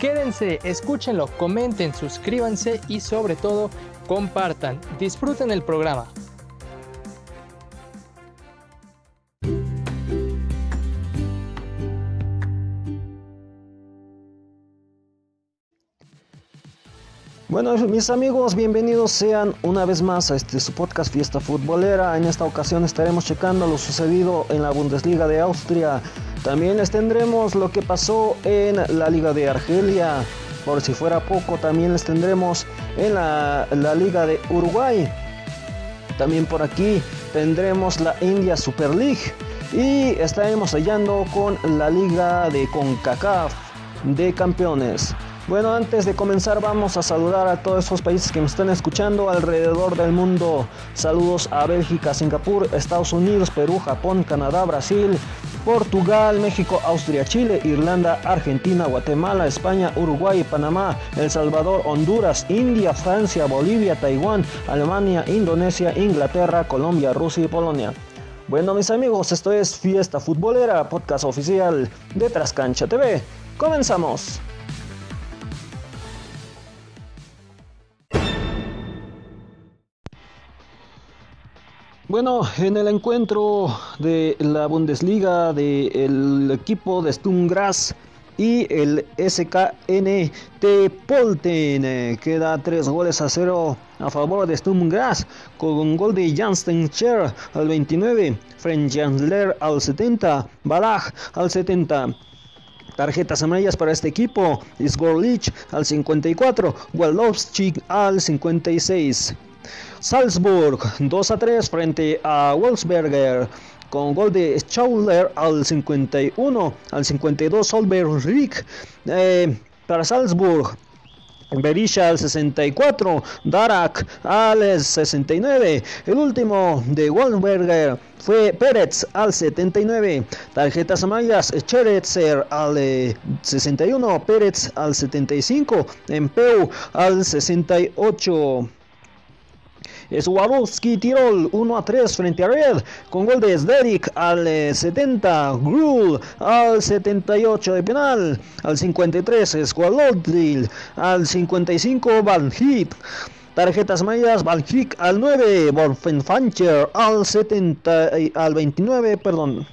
Quédense, escúchenlo, comenten, suscríbanse y sobre todo compartan. Disfruten el programa. Bueno, mis amigos, bienvenidos sean una vez más a este su podcast Fiesta Futbolera. En esta ocasión estaremos checando lo sucedido en la Bundesliga de Austria también les tendremos lo que pasó en la Liga de Argelia. Por si fuera poco, también les tendremos en la, Liga de Uruguay. También por aquí tendremos la India Super League. Y estaremos hallando con la Liga de CONCACAF de Campeones. Bueno, antes de comenzar vamos a saludar a todos esos países que nos están escuchando alrededor del mundo. Saludos a Bélgica, Singapur, Estados Unidos, Perú, Japón, Canadá, Brasil, Portugal, México, Austria, Chile, Irlanda, Argentina, Guatemala, España, Uruguay, Panamá, El Salvador, Honduras, India, Francia, Bolivia, Taiwán, Alemania, Indonesia, Inglaterra, Colombia, Rusia y Polonia. Bueno mis amigos, esto es Fiesta Futbolera, podcast oficial de Trascancha TV. Comenzamos. Bueno, en el encuentro de la Bundesliga del equipo de Sturmgras y el SKNT Polten eh, queda 3 goles a 0 a favor de Sturmgras con un gol de Jansten Scher al 29, French Jansler al 70, Balach al 70. Tarjetas amarillas para este equipo, Isgorlich al 54, Walowski al 56. Salzburg 2 a 3 frente a Wolfsberger con gol de Schauler al 51, al 52 Solberg Rick eh, para Salzburg. Berisha al 64, Darak al 69. El último de Wolfsberger fue Pérez al 79. Tarjetas amarillas, Cheretzer al 61, Pérez al 75, Empeu al 68. Swarovski Tirol 1 a 3 frente a Red con gol de Sderik al 70, eh, Grul al 78 de penal, al 53 Squalodlil, al 55 Van Tarjetas mayas, Balchik al 9, Wolfenfancher al 70, al 29, perdón.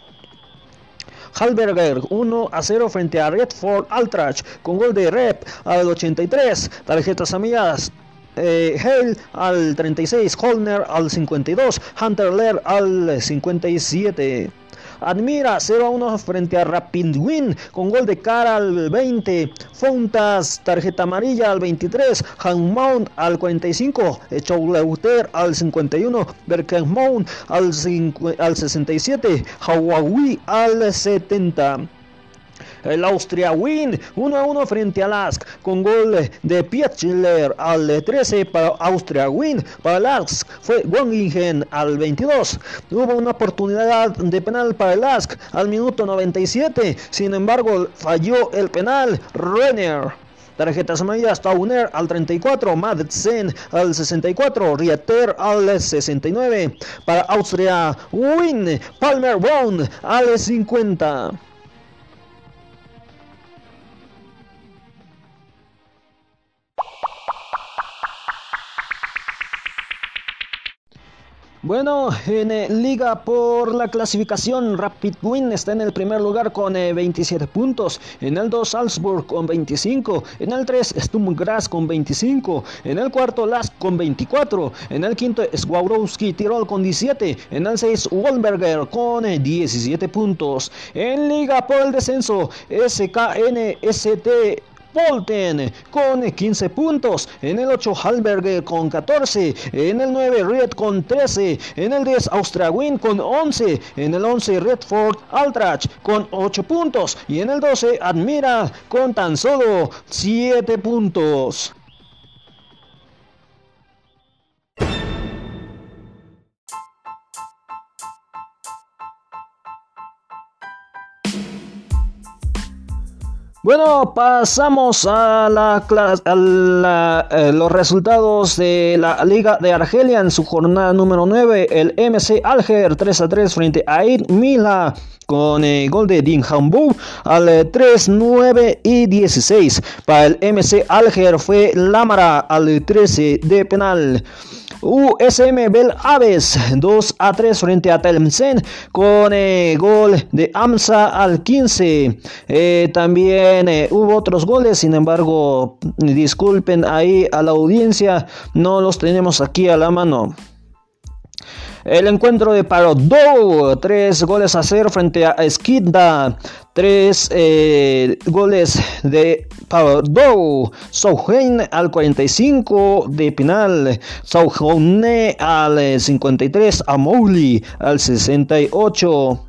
Halberger 1 a 0 frente a Redford Altrach con gol de Rep al 83. Tarjetas amarillas eh, Hale al 36, Holner al 52, Hunter Lear al 57. Admira 0 a 1 frente a Rapid Win con gol de cara al 20. Fontas, tarjeta amarilla al 23. Mount al 45. Chouleuter al 51. Berkenmount al, al 67. Hawaii al 70. El Austria win 1 a 1 frente a Lask con gol de Pietschler al 13 para Austria win. Para Lask fue Wangingen al 22. Hubo una oportunidad de penal para el Lask al minuto 97. Sin embargo, falló el penal Renner. Tarjetas amarillas, Tauner al 34, Madsen al 64, Rieter al 69. Para Austria, Win, Palmer Brown al 50. Bueno, en eh, Liga por la clasificación, Rapid Win está en el primer lugar con 27 eh, puntos. En el 2, Salzburg con 25. En el 3, Sturm con 25. En el cuarto, Lask con 24. En el quinto, Swarovski Tirol con 17. En el 6, Wolberger con 17 eh, puntos. En Liga por el descenso, SKNST Polten con 15 puntos. En el 8 Halberger con 14. En el 9 Red con 13. En el 10 Austragwin con 11. En el 11 Redford Altrach con 8 puntos. Y en el 12 Admira con tan solo 7 puntos. Bueno, pasamos a, la, eh, los resultados de la Liga de Argelia en su jornada número 9. El MC Alger 3 a 3 frente a Aid Mila con el gol de Din al 3, 9 y 16. Para el MC Alger fue Lamara al 13 de penal. USM Bel Aves 2 a 3 frente a Telmsen con el gol de Amsa al 15. Eh, también eh, hubo otros goles, sin embargo, disculpen ahí a la audiencia, no los tenemos aquí a la mano. El encuentro de Parodou, tres goles a cero frente a Skidda, tres eh, goles de Parodou, Souhein al 45 de penal, Souhoune al 53, Amouli al 68.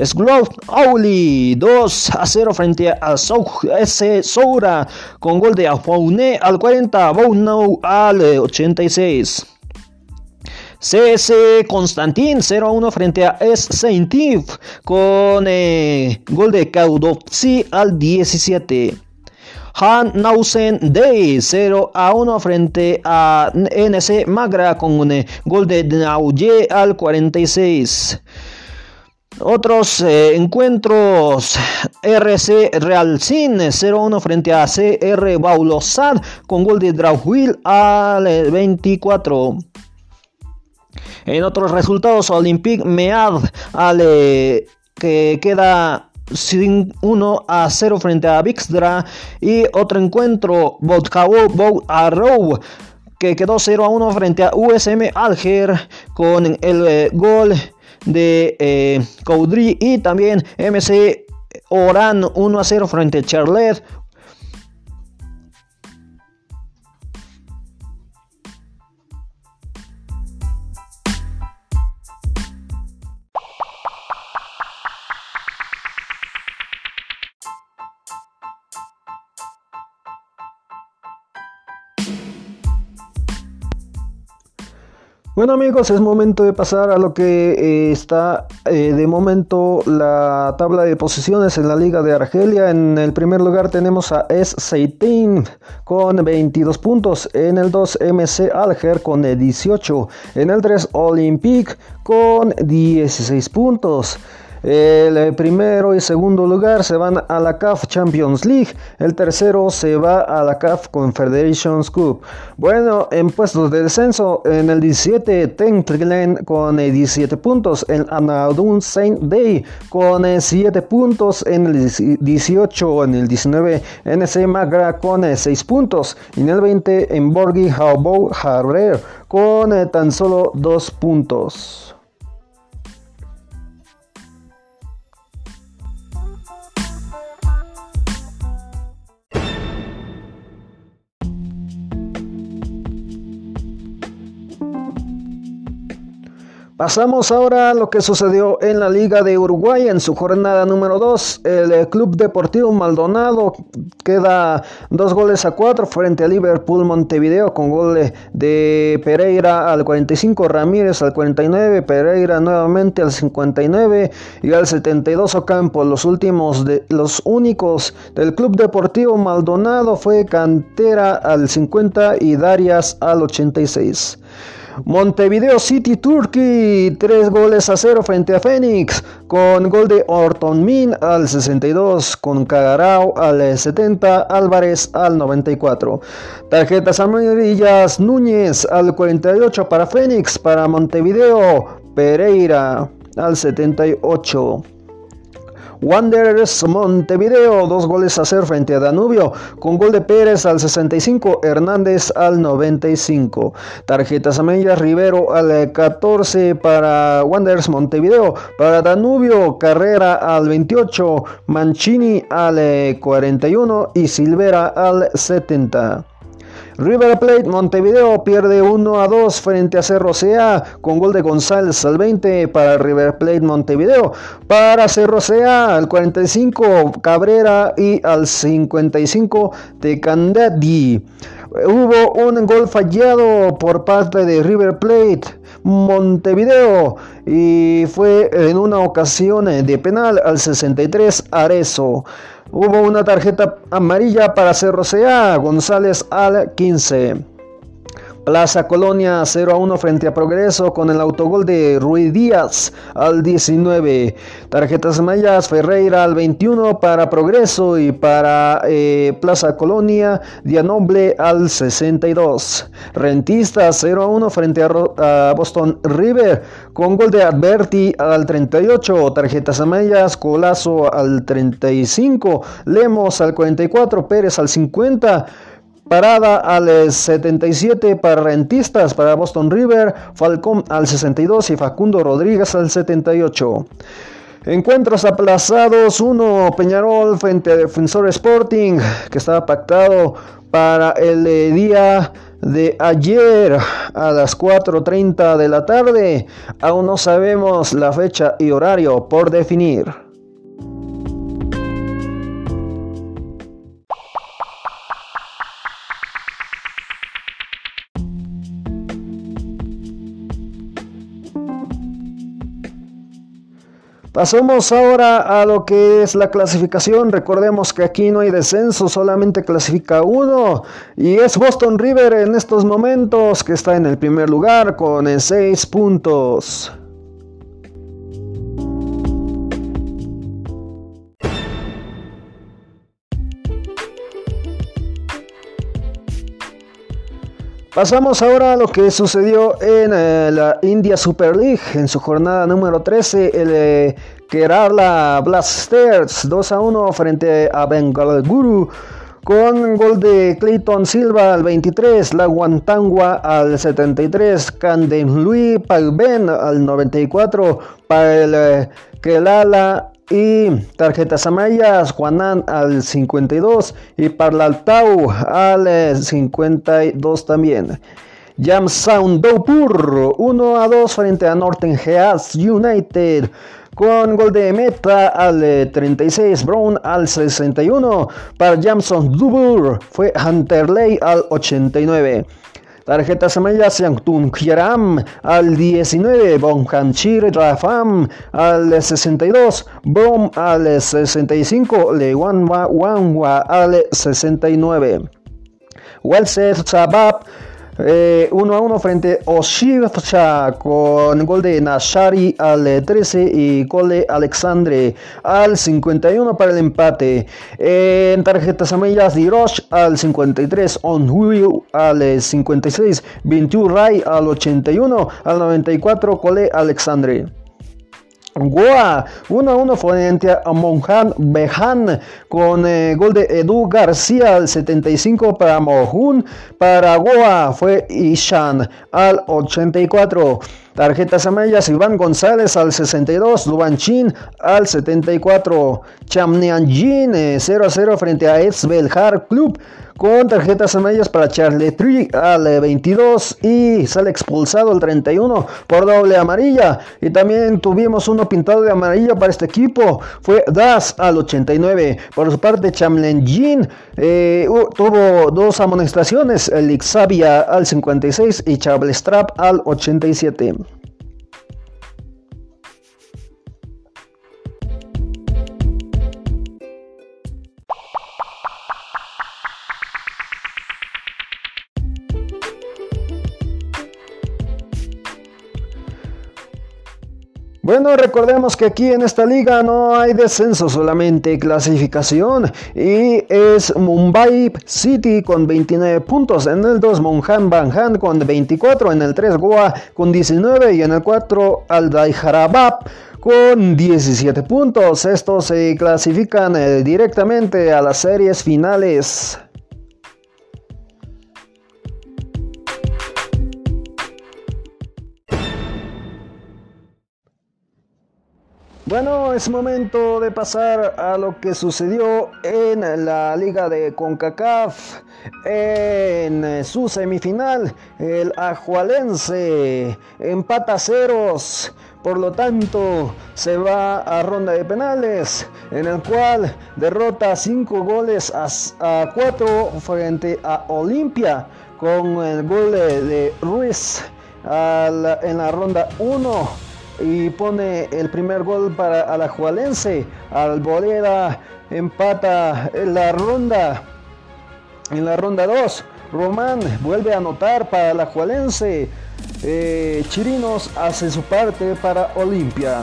Sglov Auli 2 a 0 frente a. Soura con gol de Afoune al 40, Bounou al 86. CS Constantin 0-1 frente a S. Saint con eh, gol de Caudopsi al 17. Han Nausen Day 0 a 1 frente a NC Magra con eh, gol de Nauye al 46. Otros eh, encuentros, RC Real Sin 0-1 frente a CR Baulosad con gol de Drauhuil al 24. En otros resultados, Olympique Mead ale, que queda 1 a 0 frente a Bixdra y otro encuentro Botkao Arrow que quedó 0 a 1 frente a USM Alger con el eh, gol de eh, Coudry y también MC Oran 1 a 0 frente a Charlotte Bueno amigos, es momento de pasar a lo que eh, está eh, de momento la tabla de posiciones en la Liga de Argelia. En el primer lugar tenemos a Es Seitin con 22 puntos. En el 2 MC Alger con 18. En el 3 Olympique con 16 puntos. El eh, primero y segundo lugar se van a la CAF Champions League. El tercero se va a la CAF Confederations Cup. Bueno, en puestos de descenso, en el 17, Glen con 17 eh, puntos. En Anadun Saint Day con 7 eh, puntos. En el 18, en el 19, NC Magra con 6 puntos. Y en el 20, en Borgi Haubou Harrer con tan solo 2 puntos. Pasamos ahora a lo que sucedió en la Liga de Uruguay en su jornada número 2. El eh, Club Deportivo Maldonado queda dos goles a cuatro frente a Liverpool Montevideo con gol de Pereira al 45, Ramírez al 49, Pereira nuevamente al 59 y al 72 Ocampo. Los últimos de los únicos del Club Deportivo Maldonado fue Cantera al 50 y Darias al 86. Montevideo City Turkey, 3 goles a 0 frente a Fénix, con gol de Orton Min al 62, con Cagarao al 70, Álvarez al 94. Tarjetas amarillas, Núñez al 48 para Fénix, para Montevideo, Pereira al 78. Wanderers Montevideo, dos goles a hacer frente a Danubio, con gol de Pérez al 65, Hernández al 95. Tarjetas amarillas, Rivero al 14 para Wanderers Montevideo, para Danubio, Carrera al 28, Mancini al 41 y Silvera al 70. River Plate Montevideo pierde 1 a 2 frente a Cerro Sea con gol de González al 20 para River Plate Montevideo. Para Cerro Sea al 45 Cabrera y al 55 de Candadi. Hubo un gol fallado por parte de River Plate Montevideo y fue en una ocasión de penal al 63 Arezo. Hubo una tarjeta amarilla para Cerro Sea, González al 15. Plaza Colonia 0 a 1 frente a Progreso con el autogol de Rui Díaz al 19. Tarjetas mayas Ferreira al 21 para Progreso y para eh, Plaza Colonia Dianoble al 62. Rentista 0 a 1 frente a, Boston River con gol de Adverti al 38. Tarjetas mayas Colazo al 35. Lemos al 44. Pérez al 50. Parada al 77 para Rentistas, para Boston River, Falcón al 62 y Facundo Rodríguez al 78. Encuentros aplazados, uno Peñarol frente a Defensor Sporting, que estaba pactado para el eh, día de ayer a las 4.30 de la tarde. Aún no sabemos la fecha y horario por definir. Pasamos ahora a lo que es la clasificación. Recordemos que aquí no hay descenso, solamente clasifica uno. Y es Boston River en estos momentos que está en el primer lugar con 6 puntos. Pasamos ahora a lo que sucedió en eh, la India Super League en su jornada número 13. El eh, Kerala Blasters 2 a 1 frente a Bengal Guru con gol de Clayton Silva al 23, La Guantangua al 73, Canden Louis Pagben al 94 para el Kelala y tarjetas amarillas, Juanan al 52 y Parlaltau al 52 también. Jam Sound Dopur 1 a 2 frente a Northern Geas United con gol de meta al 36, Brown al 61, para Jamson Dubur fue Hunterley al 89. Tarjetas amarillas Yangtun Kieram al 19, Bonhanchir Rafam al 62, Brom al 65, Lewanwa Wanwa al 69. Welset Sabab 1 eh, a 1 frente a Oshivcha con gol de Nashari al 13 y gol de Alexandre al 51 para el empate. En tarjetas amarillas, Dirosh al 53, Onhuyu al 56, 21 Rai al 81, al 94 Cole Alexandre. Goa 1 a 1 frente a Monjan Bejan con eh, gol de Edu García al 75 para Mohun. Para Goa fue Ishan al 84. Tarjetas amarillas Iván González al 62, Lubanchin al 74, Chamnianjin 0 a 0 frente a Esbelhar Club con tarjetas amarillas para Charletri al 22 y sale expulsado el 31 por doble amarilla. Y también tuvimos uno pintado de amarillo para este equipo, fue Das al 89. Por su parte, Chamlenjin eh, tuvo dos amonestaciones, el Ixabia al 56 y Chablestrap al 87. Bueno, recordemos que aquí en esta liga no hay descenso, solamente clasificación. Y es Mumbai City con 29 puntos. En el 2 Monjan Banjan con 24. En el 3 Goa con 19. Y en el 4 Al con 17 puntos. Estos se clasifican eh, directamente a las series finales. Bueno, es momento de pasar a lo que sucedió en la liga de CONCACAF. En su semifinal, el Ajualense empata ceros. Por lo tanto, se va a ronda de penales, en el cual derrota 5 goles a 4 frente a Olimpia con el gol de Ruiz en la ronda 1 y pone el primer gol para Alajualense. Alboleda empata en la ronda. En la ronda 2, Román vuelve a anotar para Alajualense. Eh, Chirinos hace su parte para Olimpia.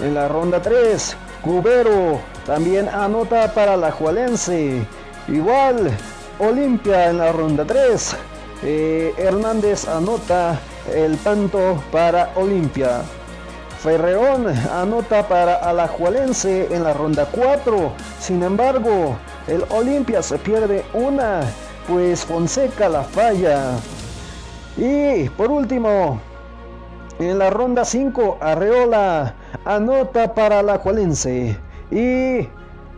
En la ronda 3, Cubero también anota para Alajualense. Igual, Olimpia en la ronda 3. Eh, Hernández anota el tanto para Olimpia. Ferreón anota para Alajuelense en la ronda 4. Sin embargo, el Olimpia se pierde una, pues Fonseca la falla. Y por último, en la ronda 5, Arreola anota para Alajuelense. Y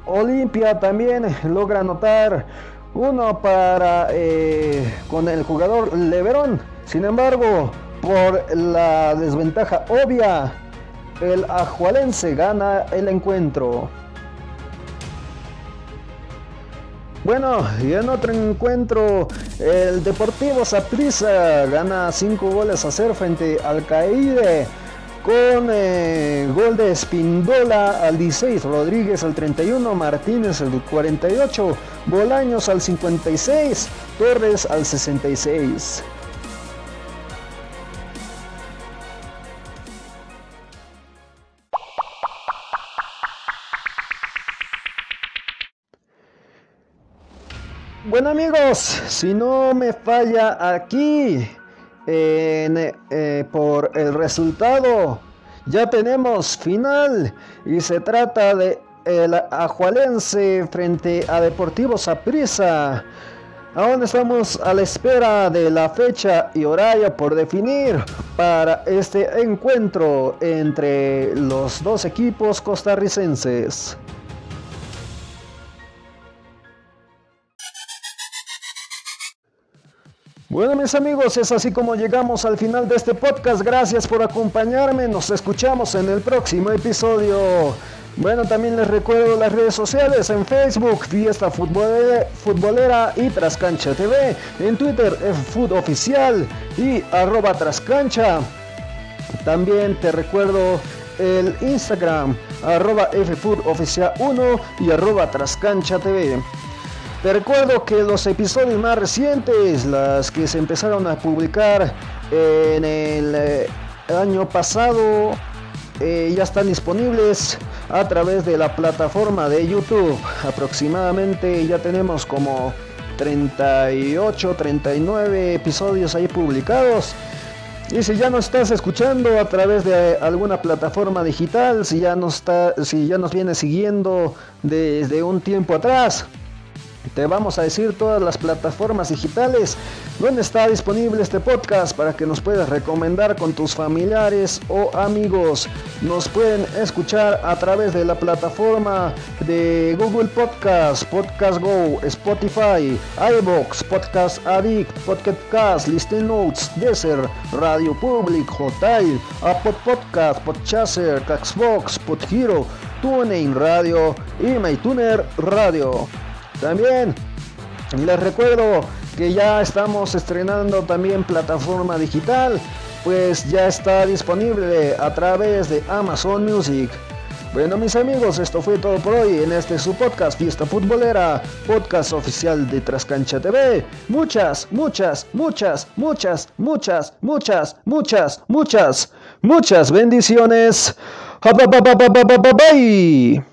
Olimpia también logra anotar uno para eh, con el jugador Leverón. Sin embargo, por la desventaja obvia el Ajualense gana el encuentro. Bueno, y en otro encuentro, el Deportivo Saprissa gana 5 goles a 0 frente al Caide con eh, gol de Espindola al 16, Rodríguez al 31, Martínez al 48, Bolaños al 56, Torres al 66. Bueno amigos, si no me falla aquí eh, por el resultado, ya tenemos final y se trata de el Ajualense frente a Deportivo Saprissa. Aún estamos a la espera de la fecha y horario por definir para este encuentro entre los dos equipos costarricenses. Bueno mis amigos, es así como llegamos al final de este podcast. Gracias por acompañarme. Nos escuchamos en el próximo episodio. Bueno, también les recuerdo las redes sociales en Facebook, Fiesta Futbolera, y Trascancha TV, en Twitter, Food Oficial y arroba Trascancha. También te recuerdo el Instagram, arroba Oficial 1 y arroba Trascancha TV. Te recuerdo que los episodios más recientes, las que se empezaron a publicar en el eh, año pasado, eh, ya están disponibles a través de la plataforma de YouTube. Aproximadamente ya tenemos como 38, 39 episodios ahí publicados. Y si ya nos estás escuchando a través de alguna plataforma digital, si ya nos, está, si ya nos viene siguiendo desde un tiempo atrás, te vamos a decir todas las plataformas digitales donde está disponible este podcast para que nos puedas recomendar con tus familiares o amigos. Nos pueden escuchar a través de la plataforma de Google Podcast, Podcast Go, Spotify, iBox, Podcast Addict, Podcast Cast, Listen Notes, Desert, Radio Public, Hotel, Apple Podcast, Podchaser, Caxbox, Podhero, TuneIn Radio y MyTuner Radio. También les recuerdo que ya estamos estrenando también plataforma digital, pues ya está disponible a través de Amazon Music. Bueno mis amigos, esto fue todo por hoy en este su podcast Fiesta Futbolera, podcast oficial de Trascancha TV. Muchas, muchas, muchas, muchas, muchas, muchas, muchas, muchas, muchas bendiciones. Bye.